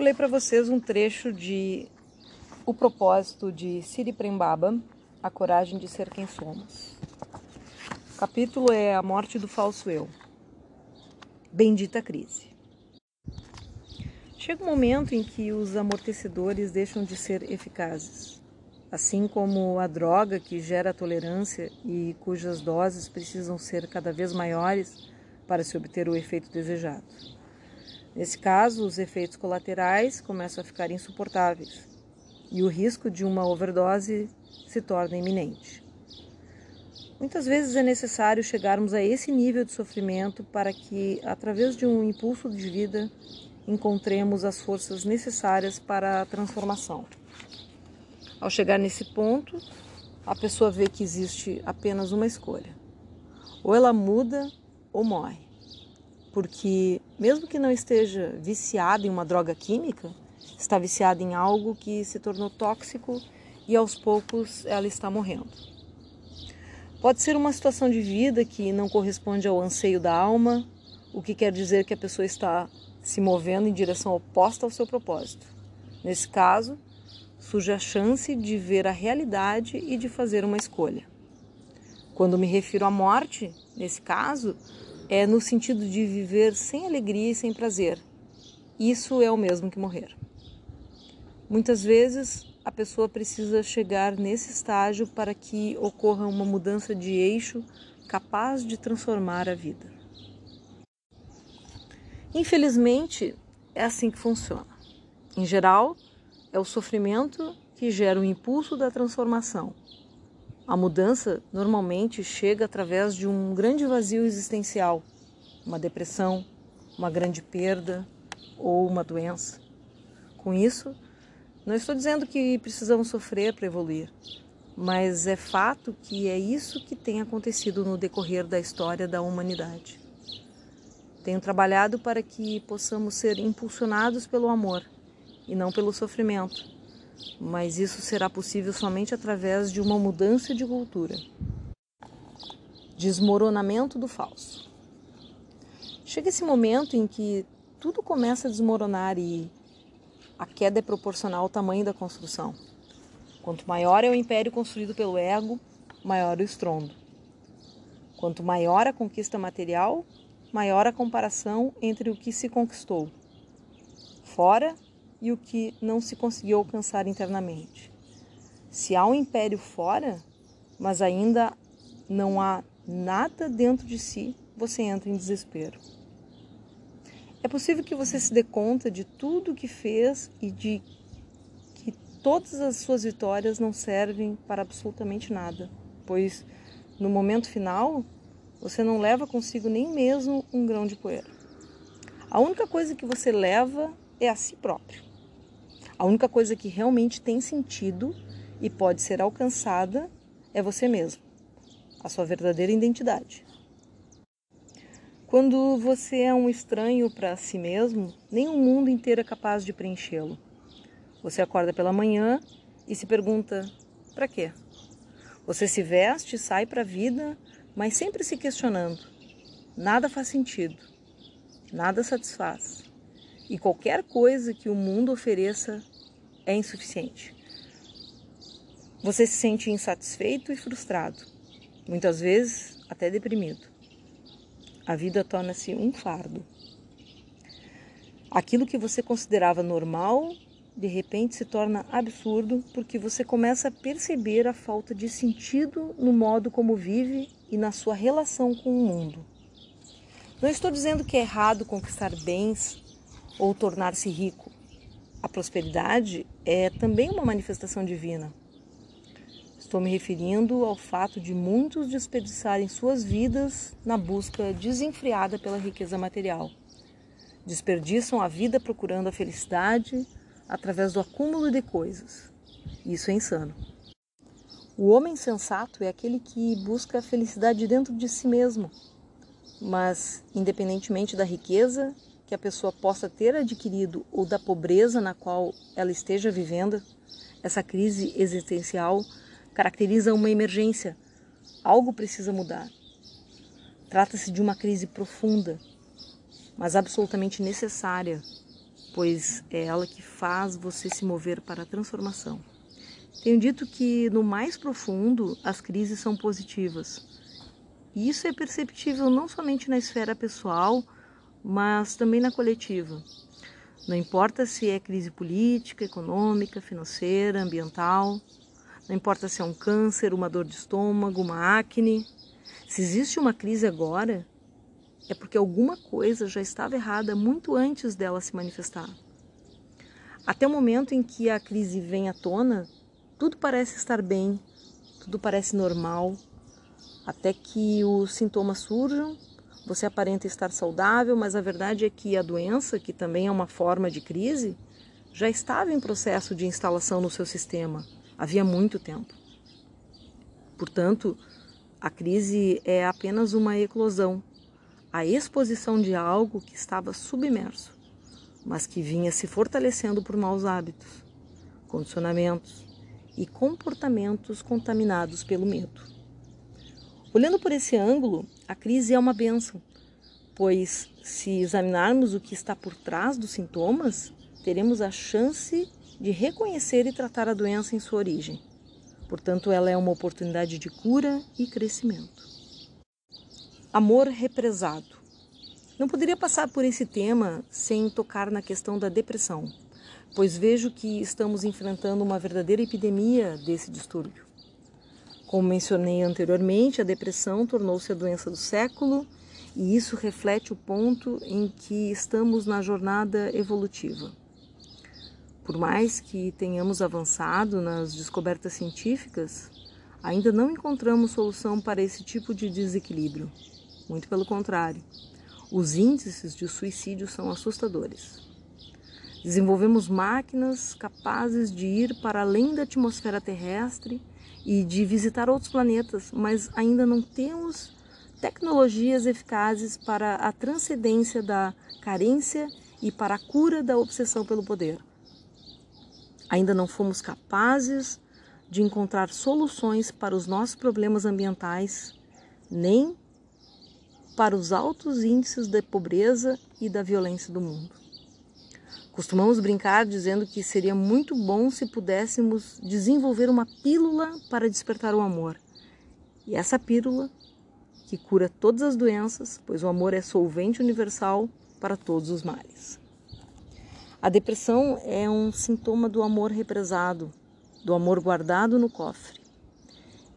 Vou ler para vocês um trecho de O Propósito de Siri Prembaba, A Coragem de Ser Quem Somos. O capítulo é A Morte do Falso Eu. Bendita crise. Chega um momento em que os amortecedores deixam de ser eficazes, assim como a droga que gera tolerância e cujas doses precisam ser cada vez maiores para se obter o efeito desejado. Nesse caso, os efeitos colaterais começam a ficar insuportáveis e o risco de uma overdose se torna iminente. Muitas vezes é necessário chegarmos a esse nível de sofrimento para que, através de um impulso de vida, encontremos as forças necessárias para a transformação. Ao chegar nesse ponto, a pessoa vê que existe apenas uma escolha: ou ela muda ou morre. Porque, mesmo que não esteja viciada em uma droga química, está viciada em algo que se tornou tóxico e aos poucos ela está morrendo. Pode ser uma situação de vida que não corresponde ao anseio da alma, o que quer dizer que a pessoa está se movendo em direção oposta ao seu propósito. Nesse caso, surge a chance de ver a realidade e de fazer uma escolha. Quando me refiro à morte, nesse caso, é no sentido de viver sem alegria e sem prazer. Isso é o mesmo que morrer. Muitas vezes a pessoa precisa chegar nesse estágio para que ocorra uma mudança de eixo capaz de transformar a vida. Infelizmente, é assim que funciona. Em geral, é o sofrimento que gera o impulso da transformação. A mudança normalmente chega através de um grande vazio existencial, uma depressão, uma grande perda ou uma doença. Com isso, não estou dizendo que precisamos sofrer para evoluir, mas é fato que é isso que tem acontecido no decorrer da história da humanidade. Tenho trabalhado para que possamos ser impulsionados pelo amor e não pelo sofrimento, mas isso será possível somente através de uma mudança de cultura. Desmoronamento do falso. Chega esse momento em que tudo começa a desmoronar e a queda é proporcional ao tamanho da construção. Quanto maior é o império construído pelo ego, maior o estrondo. Quanto maior a conquista material, maior a comparação entre o que se conquistou fora e o que não se conseguiu alcançar internamente. Se há um império fora, mas ainda não há nada dentro de si, você entra em desespero. É possível que você se dê conta de tudo o que fez e de que todas as suas vitórias não servem para absolutamente nada, pois no momento final você não leva consigo nem mesmo um grão de poeira. A única coisa que você leva é a si próprio. A única coisa que realmente tem sentido e pode ser alcançada é você mesmo, a sua verdadeira identidade. Quando você é um estranho para si mesmo, nem o mundo inteiro é capaz de preenchê-lo. Você acorda pela manhã e se pergunta: para quê? Você se veste, sai para a vida mas sempre se questionando. Nada faz sentido, nada satisfaz. E qualquer coisa que o mundo ofereça é insuficiente. Você se sente insatisfeito e frustrado, muitas vezes até deprimido. A vida torna-se um fardo. Aquilo que você considerava normal de repente se torna absurdo porque você começa a perceber a falta de sentido no modo como vive e na sua relação com o mundo. Não estou dizendo que é errado conquistar bens ou tornar-se rico. A prosperidade é também uma manifestação divina. Estou me referindo ao fato de muitos desperdiçarem suas vidas na busca desenfreada pela riqueza material. Desperdiçam a vida procurando a felicidade através do acúmulo de coisas. Isso é insano. O homem sensato é aquele que busca a felicidade dentro de si mesmo, mas independentemente da riqueza que a pessoa possa ter adquirido ou da pobreza na qual ela esteja vivendo, essa crise existencial caracteriza uma emergência. Algo precisa mudar. Trata-se de uma crise profunda, mas absolutamente necessária. pois é ela que faz você se mover para a transformação. Tenho dito que no mais profundo as crises são positivas. E isso é perceptível não somente na esfera pessoal, mas também na coletiva. Não importa se é crise política, econômica, financeira, ambiental, não importa se é um câncer, uma dor de estômago, uma acne. Se existe uma crise agora, é porque alguma coisa já estava errada muito antes dela se manifestar. Até o momento em que a crise vem à tona, tudo parece estar bem, tudo parece normal, até que os sintomas surjam, você aparenta estar saudável, mas a verdade é que a doença, que também é uma forma de crise, já estava em processo de instalação no seu sistema havia muito tempo. Portanto, a crise é apenas uma eclosão a exposição de algo que estava submerso, mas que vinha se fortalecendo por maus hábitos, condicionamentos e comportamentos contaminados pelo medo. Olhando por esse ângulo, a crise é uma benção, pois se examinarmos o que está por trás dos sintomas, teremos a chance de reconhecer e tratar a doença em sua origem. Portanto, ela é uma oportunidade de cura e crescimento. Amor represado. Não poderia passar por esse tema sem tocar na questão da depressão, pois vejo que estamos enfrentando uma verdadeira epidemia desse distúrbio. Como mencionei anteriormente, a depressão tornou-se a doença do século e isso reflete o ponto em que estamos na jornada evolutiva. Por mais que tenhamos avançado nas descobertas científicas, ainda não encontramos solução para esse tipo de desequilíbrio. Muito pelo contrário, os índices de suicídio são assustadores. Desenvolvemos máquinas capazes de ir para além da atmosfera terrestre e de visitar outros planetas, mas ainda não temos tecnologias eficazes para a transcendência da carência e para a cura da obsessão pelo poder. Ainda não fomos capazes de encontrar soluções para os nossos problemas ambientais, nem para os altos índices da pobreza e da violência do mundo. Costumamos brincar dizendo que seria muito bom se pudéssemos desenvolver uma pílula para despertar o amor. E essa pílula, que cura todas as doenças, pois o amor é solvente universal para todos os males. A depressão é um sintoma do amor represado, do amor guardado no cofre.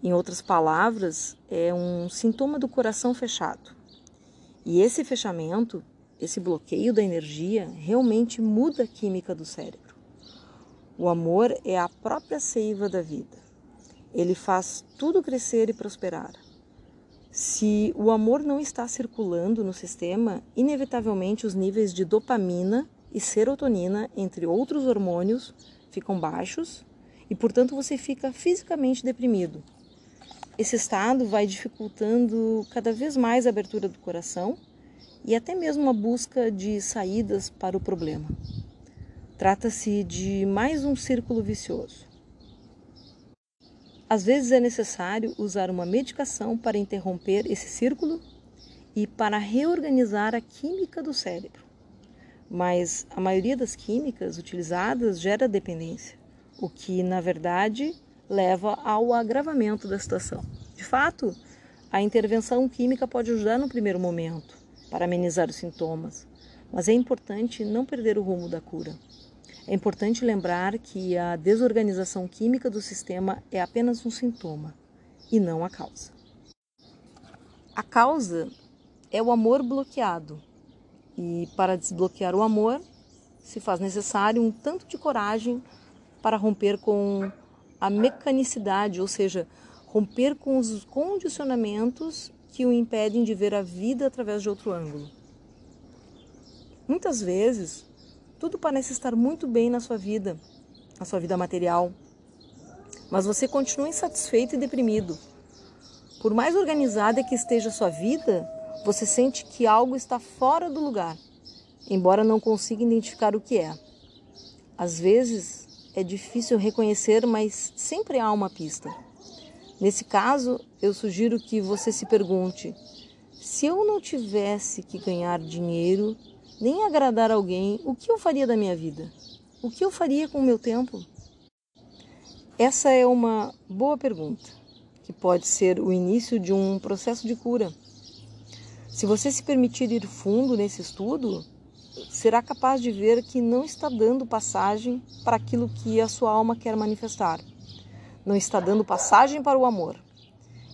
Em outras palavras, é um sintoma do coração fechado. E esse fechamento, esse bloqueio da energia, realmente muda a química do cérebro. O amor é a própria seiva da vida. Ele faz tudo crescer e prosperar. Se o amor não está circulando no sistema, inevitavelmente os níveis de dopamina e serotonina, entre outros hormônios, ficam baixos e, portanto, você fica fisicamente deprimido, esse estado vai dificultando cada vez mais a abertura do coração e até mesmo a busca de saídas para o problema. Trata-se de mais um círculo vicioso. Às vezes é necessário usar uma medicação para interromper esse círculo e para reorganizar a química do cérebro. Mas a maioria das químicas utilizadas gera dependência, o que, na verdade, leva ao agravamento da situação. De fato, a intervenção química pode ajudar no primeiro momento para amenizar os sintomas, mas é importante não perder o rumo da cura. É importante lembrar que a desorganização química do sistema é apenas um sintoma e não a causa. A causa é o amor bloqueado, e para desbloquear o amor se faz necessário um tanto de coragem para romper com a mecanicidade, ou seja, romper com os condicionamentos que o impedem de ver a vida através de outro ângulo. Muitas vezes, tudo parece estar muito bem na sua vida, na sua vida material, mas você continua insatisfeito e deprimido. Por mais organizada que esteja a sua vida, você sente que algo está fora do lugar, embora não consiga identificar o que é. Às vezes, é difícil reconhecer, mas sempre há uma pista. Nesse caso, eu sugiro que você se pergunte: se eu não tivesse que ganhar dinheiro, nem agradar alguém, o que eu faria da minha vida? O que eu faria com o meu tempo? Essa é uma boa pergunta, que pode ser o início de um processo de cura. Se você se permitir ir fundo nesse estudo, será capaz de ver que não está dando passagem para aquilo que a sua alma quer manifestar. Não está dando passagem para o amor.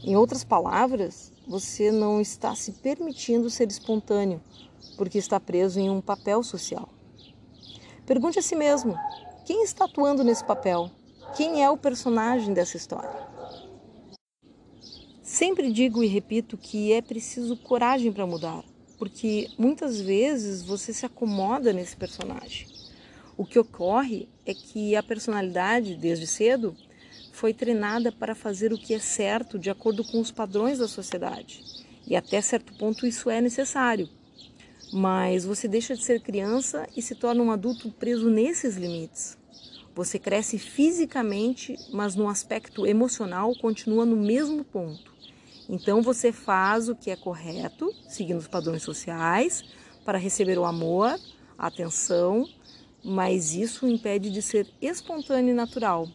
Em outras palavras, você não está se permitindo ser espontâneo, porque está preso em um papel social. Pergunte a si mesmo: quem está atuando nesse papel? Quem é o personagem dessa história? Sempre digo e repito que é preciso coragem para mudar, porque muitas vezes você se acomoda nesse personagem. O que ocorre é que a personalidade, desde cedo, foi treinada para fazer o que é certo de acordo com os padrões da sociedade. E até certo ponto isso é necessário. Mas você deixa de ser criança e se torna um adulto preso nesses limites. Você cresce fisicamente, mas no aspecto emocional continua no mesmo ponto. Então você faz o que é correto, seguindo os padrões sociais, para receber o amor, a atenção, mas isso impede de ser espontâneo e natural.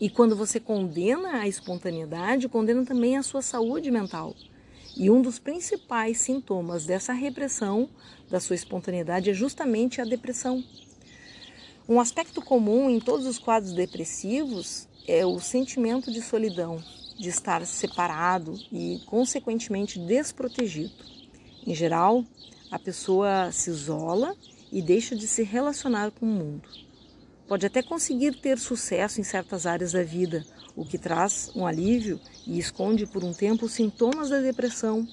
E quando você condena a espontaneidade, condena também a sua saúde mental. E um dos principais sintomas dessa repressão da sua espontaneidade é justamente a depressão. Um aspecto comum em todos os quadros depressivos é o sentimento de solidão, de estar separado e, consequentemente, desprotegido. Em geral, a pessoa se isola e deixa de se relacionar com o mundo. Pode até conseguir ter sucesso em certas áreas da vida, o que traz um alívio e esconde por um tempo os sintomas da depressão.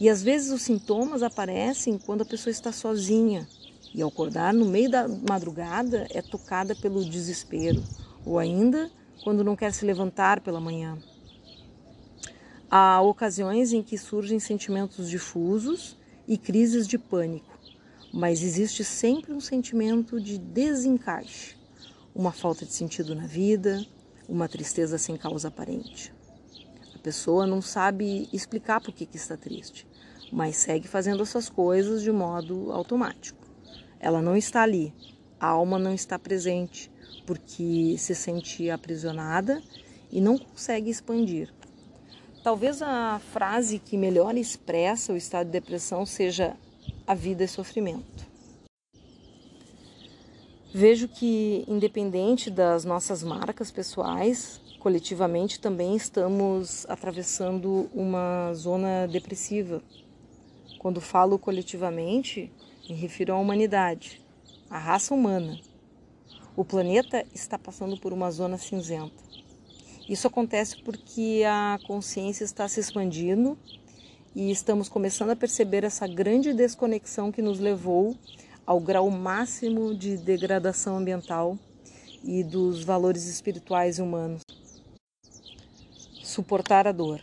E às vezes os sintomas aparecem quando a pessoa está sozinha e ao acordar no meio da madrugada é tocada pelo desespero, ou ainda quando não quer se levantar pela manhã. Há ocasiões em que surgem sentimentos difusos e crises de pânico mas existe sempre um sentimento de desencaixe, uma falta de sentido na vida, uma tristeza sem causa aparente. A pessoa não sabe explicar por que, está triste, mas segue fazendo essas coisas de modo automático. Ela não está ali, a alma não está presente, porque se sente aprisionada e não consegue expandir. Talvez a frase que melhor expressa o estado de depressão seja a vida é sofrimento. Vejo que, independente das nossas marcas pessoais, coletivamente também estamos atravessando uma zona depressiva. Quando falo coletivamente, me refiro à humanidade, à raça humana. O planeta está passando por uma zona cinzenta. Isso acontece porque a consciência está se expandindo e estamos começando a perceber essa grande desconexão que nos levou ao grau máximo de degradação ambiental e dos valores espirituais e humanos. Suportar a dor.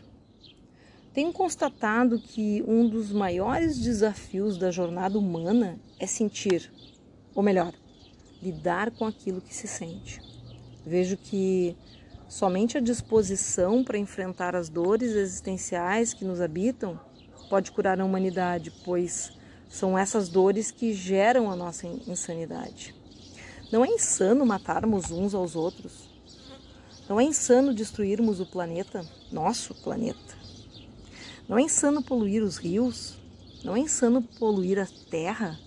Tenho constatado que um dos maiores desafios da jornada humana é sentir, ou melhor, lidar com aquilo que se sente. Vejo que Somente a disposição para enfrentar as dores existenciais que nos habitam pode curar a humanidade, pois são essas dores que geram a nossa insanidade. Não é insano matarmos uns aos outros. Não é insano destruirmos o planeta, nosso planeta. Não é insano poluir os rios. Não é insano poluir a terra.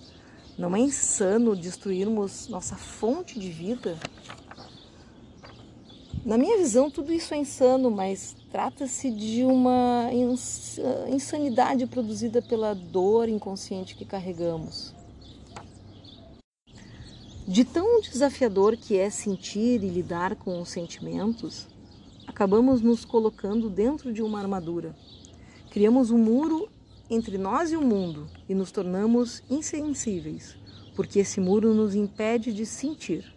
Não é insano destruirmos nossa fonte de vida. Na minha visão, tudo isso é insano, mas trata-se de uma insanidade produzida pela dor inconsciente que carregamos. De tão desafiador que é sentir e lidar com os sentimentos, acabamos nos colocando dentro de uma armadura. Criamos um muro entre nós e o mundo e nos tornamos insensíveis, porque esse muro nos impede de sentir.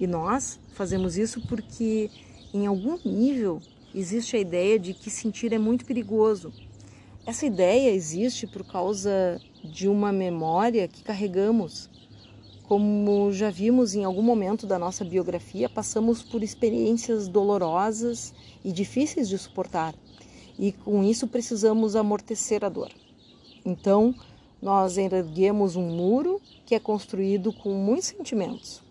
E nós fazemos isso porque, em algum nível, existe a ideia de que sentir é muito perigoso. Essa ideia existe por causa de uma memória que carregamos. Como já vimos em algum momento da nossa biografia, passamos por experiências dolorosas e difíceis de suportar, e com isso precisamos amortecer a dor. Então, nós erguemos um muro que é construído com muitos sentimentos: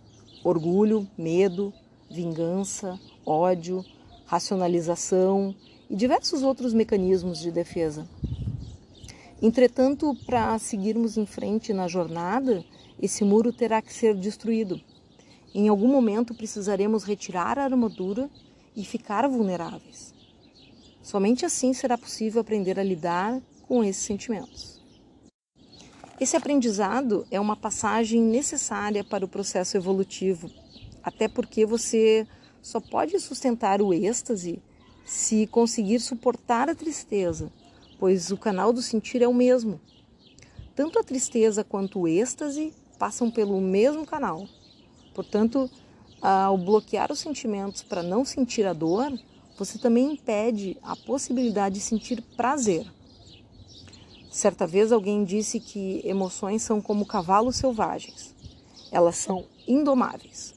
orgulho, medo, vingança, ódio, racionalização e diversos outros mecanismos de defesa. Entretanto, para seguirmos em frente na jornada, esse muro terá que ser destruído. Em algum momento precisaremos retirar a armadura e ficar vulneráveis. Somente assim será possível aprender a lidar com esses sentimentos. Esse aprendizado é uma passagem necessária para o processo evolutivo, até porque você só pode sustentar o êxtase se conseguir suportar a tristeza, pois o canal do sentir é o mesmo. Tanto a tristeza quanto o êxtase passam pelo mesmo canal. Portanto, ao bloquear os sentimentos para não sentir a dor, você também impede a possibilidade de sentir prazer. Certa vez alguém disse que emoções são como cavalos selvagens. Elas são indomáveis.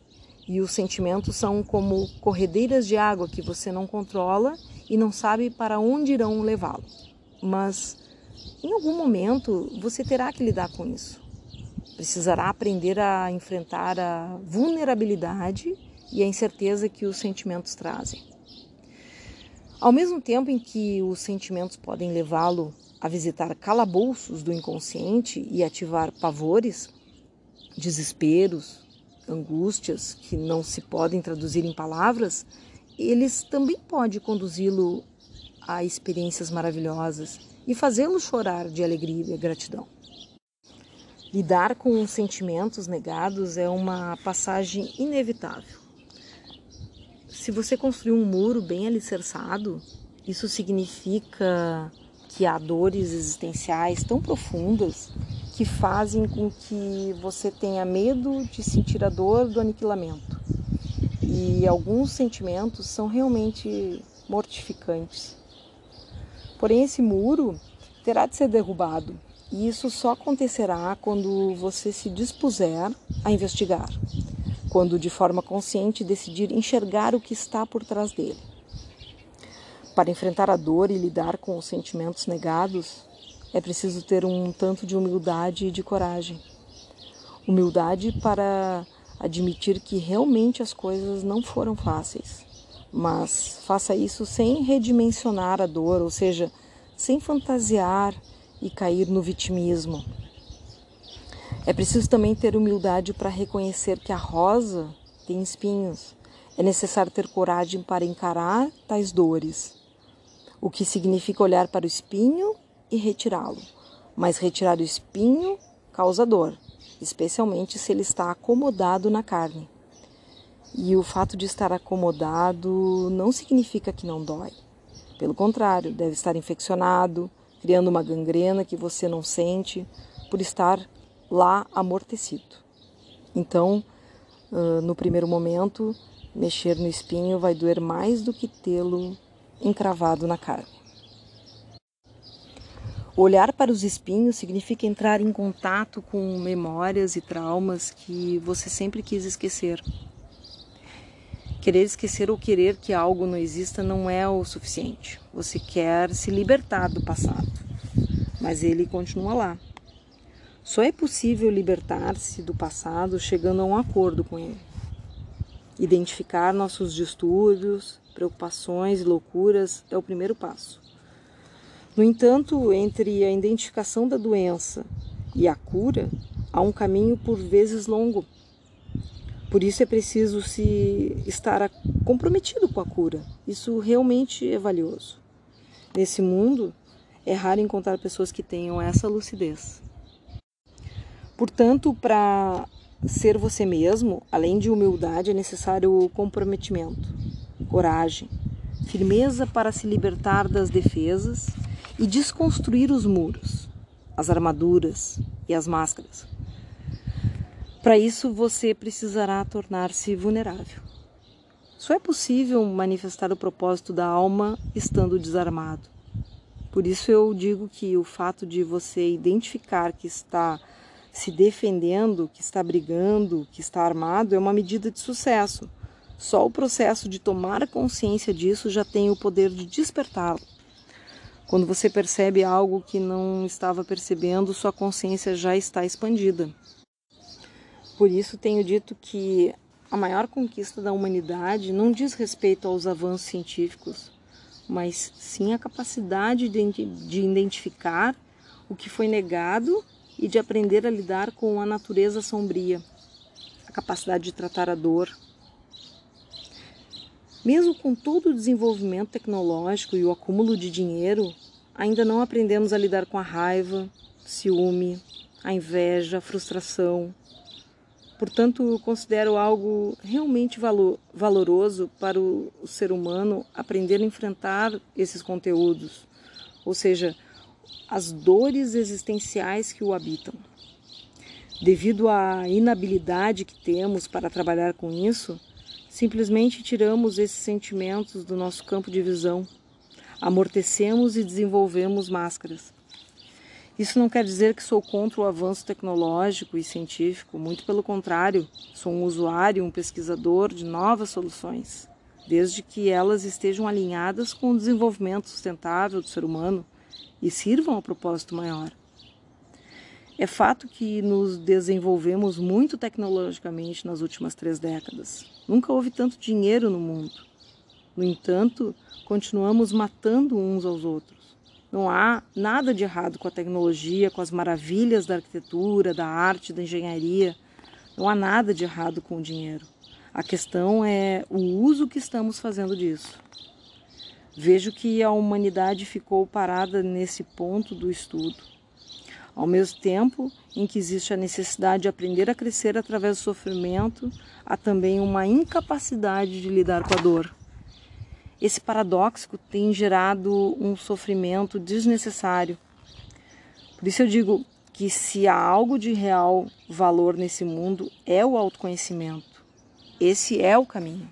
E os sentimentos são como corredeiras de água que você não controla e não sabe para onde irão levá-lo. Mas em algum momento você terá que lidar com isso. Precisará aprender a enfrentar a vulnerabilidade e a incerteza que os sentimentos trazem. Ao mesmo tempo em que os sentimentos podem levá-lo a visitar calabouços do inconsciente e ativar pavores, desesperos, angústias que não se podem traduzir em palavras, eles também podem conduzi-lo a experiências maravilhosas e fazê-lo chorar de alegria e gratidão. Lidar com sentimentos negados é uma passagem inevitável. Se você construir um muro bem alicerçado, isso significa que há dores existenciais tão profundas que fazem com que você tenha medo de sentir a dor do aniquilamento. E alguns sentimentos são realmente mortificantes. Porém, esse muro terá de ser derrubado, e isso só acontecerá quando você se dispuser a investigar, quando de forma consciente decidir enxergar o que está por trás dele. Para enfrentar a dor e lidar com os sentimentos negados, é preciso ter um tanto de humildade e de coragem. Humildade para admitir que realmente as coisas não foram fáceis, mas faça isso sem redimensionar a dor, ou seja, sem fantasiar e cair no vitimismo. É preciso também ter humildade para reconhecer que a rosa tem espinhos. É necessário ter coragem para encarar tais dores, o que significa olhar para o espinho e retirá-lo. Mas retirar o espinho causa dor, especialmente se ele está acomodado na carne. E o fato de estar acomodado não significa que não dói. Pelo contrário, deve estar infeccionado, criando uma gangrena que você não sente por estar lá amortecido. Então, no primeiro momento, mexer no espinho vai doer mais do que tê-lo encravado na carne. Olhar para os espinhos significa entrar em contato com memórias e traumas que você sempre quis esquecer. Querer esquecer ou querer que algo não exista não é o suficiente. Você quer se libertar do passado, mas ele continua lá. Só é possível libertar-se do passado chegando a um acordo com ele. Identificar nossos distúrbios, preocupações e loucuras é o primeiro passo. No entanto, entre a identificação da doença e a cura, há um caminho por vezes longo. Por isso é preciso se estar comprometido com a cura. Isso realmente é valioso. Nesse mundo, é raro encontrar pessoas que tenham essa lucidez. Portanto, para ser você mesmo, além de humildade, é necessário comprometimento, coragem, firmeza para se libertar das defesas e desconstruir os muros, as armaduras e as máscaras. Para isso, você precisará tornar-se vulnerável. Só é possível manifestar o propósito da alma estando desarmado. Por isso eu digo que o fato de você identificar que está se defendendo, que está brigando, que está armado é uma medida de sucesso. Só o processo de tomar consciência disso já tem o poder de despertá-lo. Quando você percebe algo que não estava percebendo, sua consciência já está expandida. Por isso tenho dito que a maior conquista da humanidade não diz respeito aos avanços científicos, mas sim a capacidade de, de identificar o que foi negado e de aprender a lidar com a natureza sombria, a capacidade de tratar a dor. Mesmo com todo o desenvolvimento tecnológico e o acúmulo de dinheiro, ainda não aprendemos a lidar com a raiva, ciúme, a inveja, a frustração. Portanto, considero algo realmente valor, valoroso para o, o ser humano aprender a enfrentar esses conteúdos, ou seja, as dores existenciais que o habitam. Devido à inabilidade que temos para trabalhar com isso, simplesmente tiramos esses sentimentos do nosso campo de visão amortecemos e desenvolvemos máscaras. Isso não quer dizer que sou contra o avanço tecnológico e científico, muito pelo contrário, sou um usuário, um pesquisador de novas soluções, desde que elas estejam alinhadas com o desenvolvimento sustentável do ser humano e sirvam ao propósito maior. É fato que nos desenvolvemos muito tecnologicamente nas últimas três décadas. Nunca houve tanto dinheiro no mundo. No entanto, continuamos matando uns aos outros. Não há nada de errado com a tecnologia, com as maravilhas da arquitetura, da arte, da engenharia. Não há nada de errado com o dinheiro. A questão é o uso que estamos fazendo disso. Vejo que a humanidade ficou parada nesse ponto do estudo. Ao mesmo tempo em que existe a necessidade de aprender a crescer através do sofrimento, há também uma incapacidade de lidar com a dor. Esse paradoxo tem gerado um sofrimento desnecessário. Por isso eu digo que se há algo de real valor nesse mundo é o autoconhecimento. Esse é o caminho.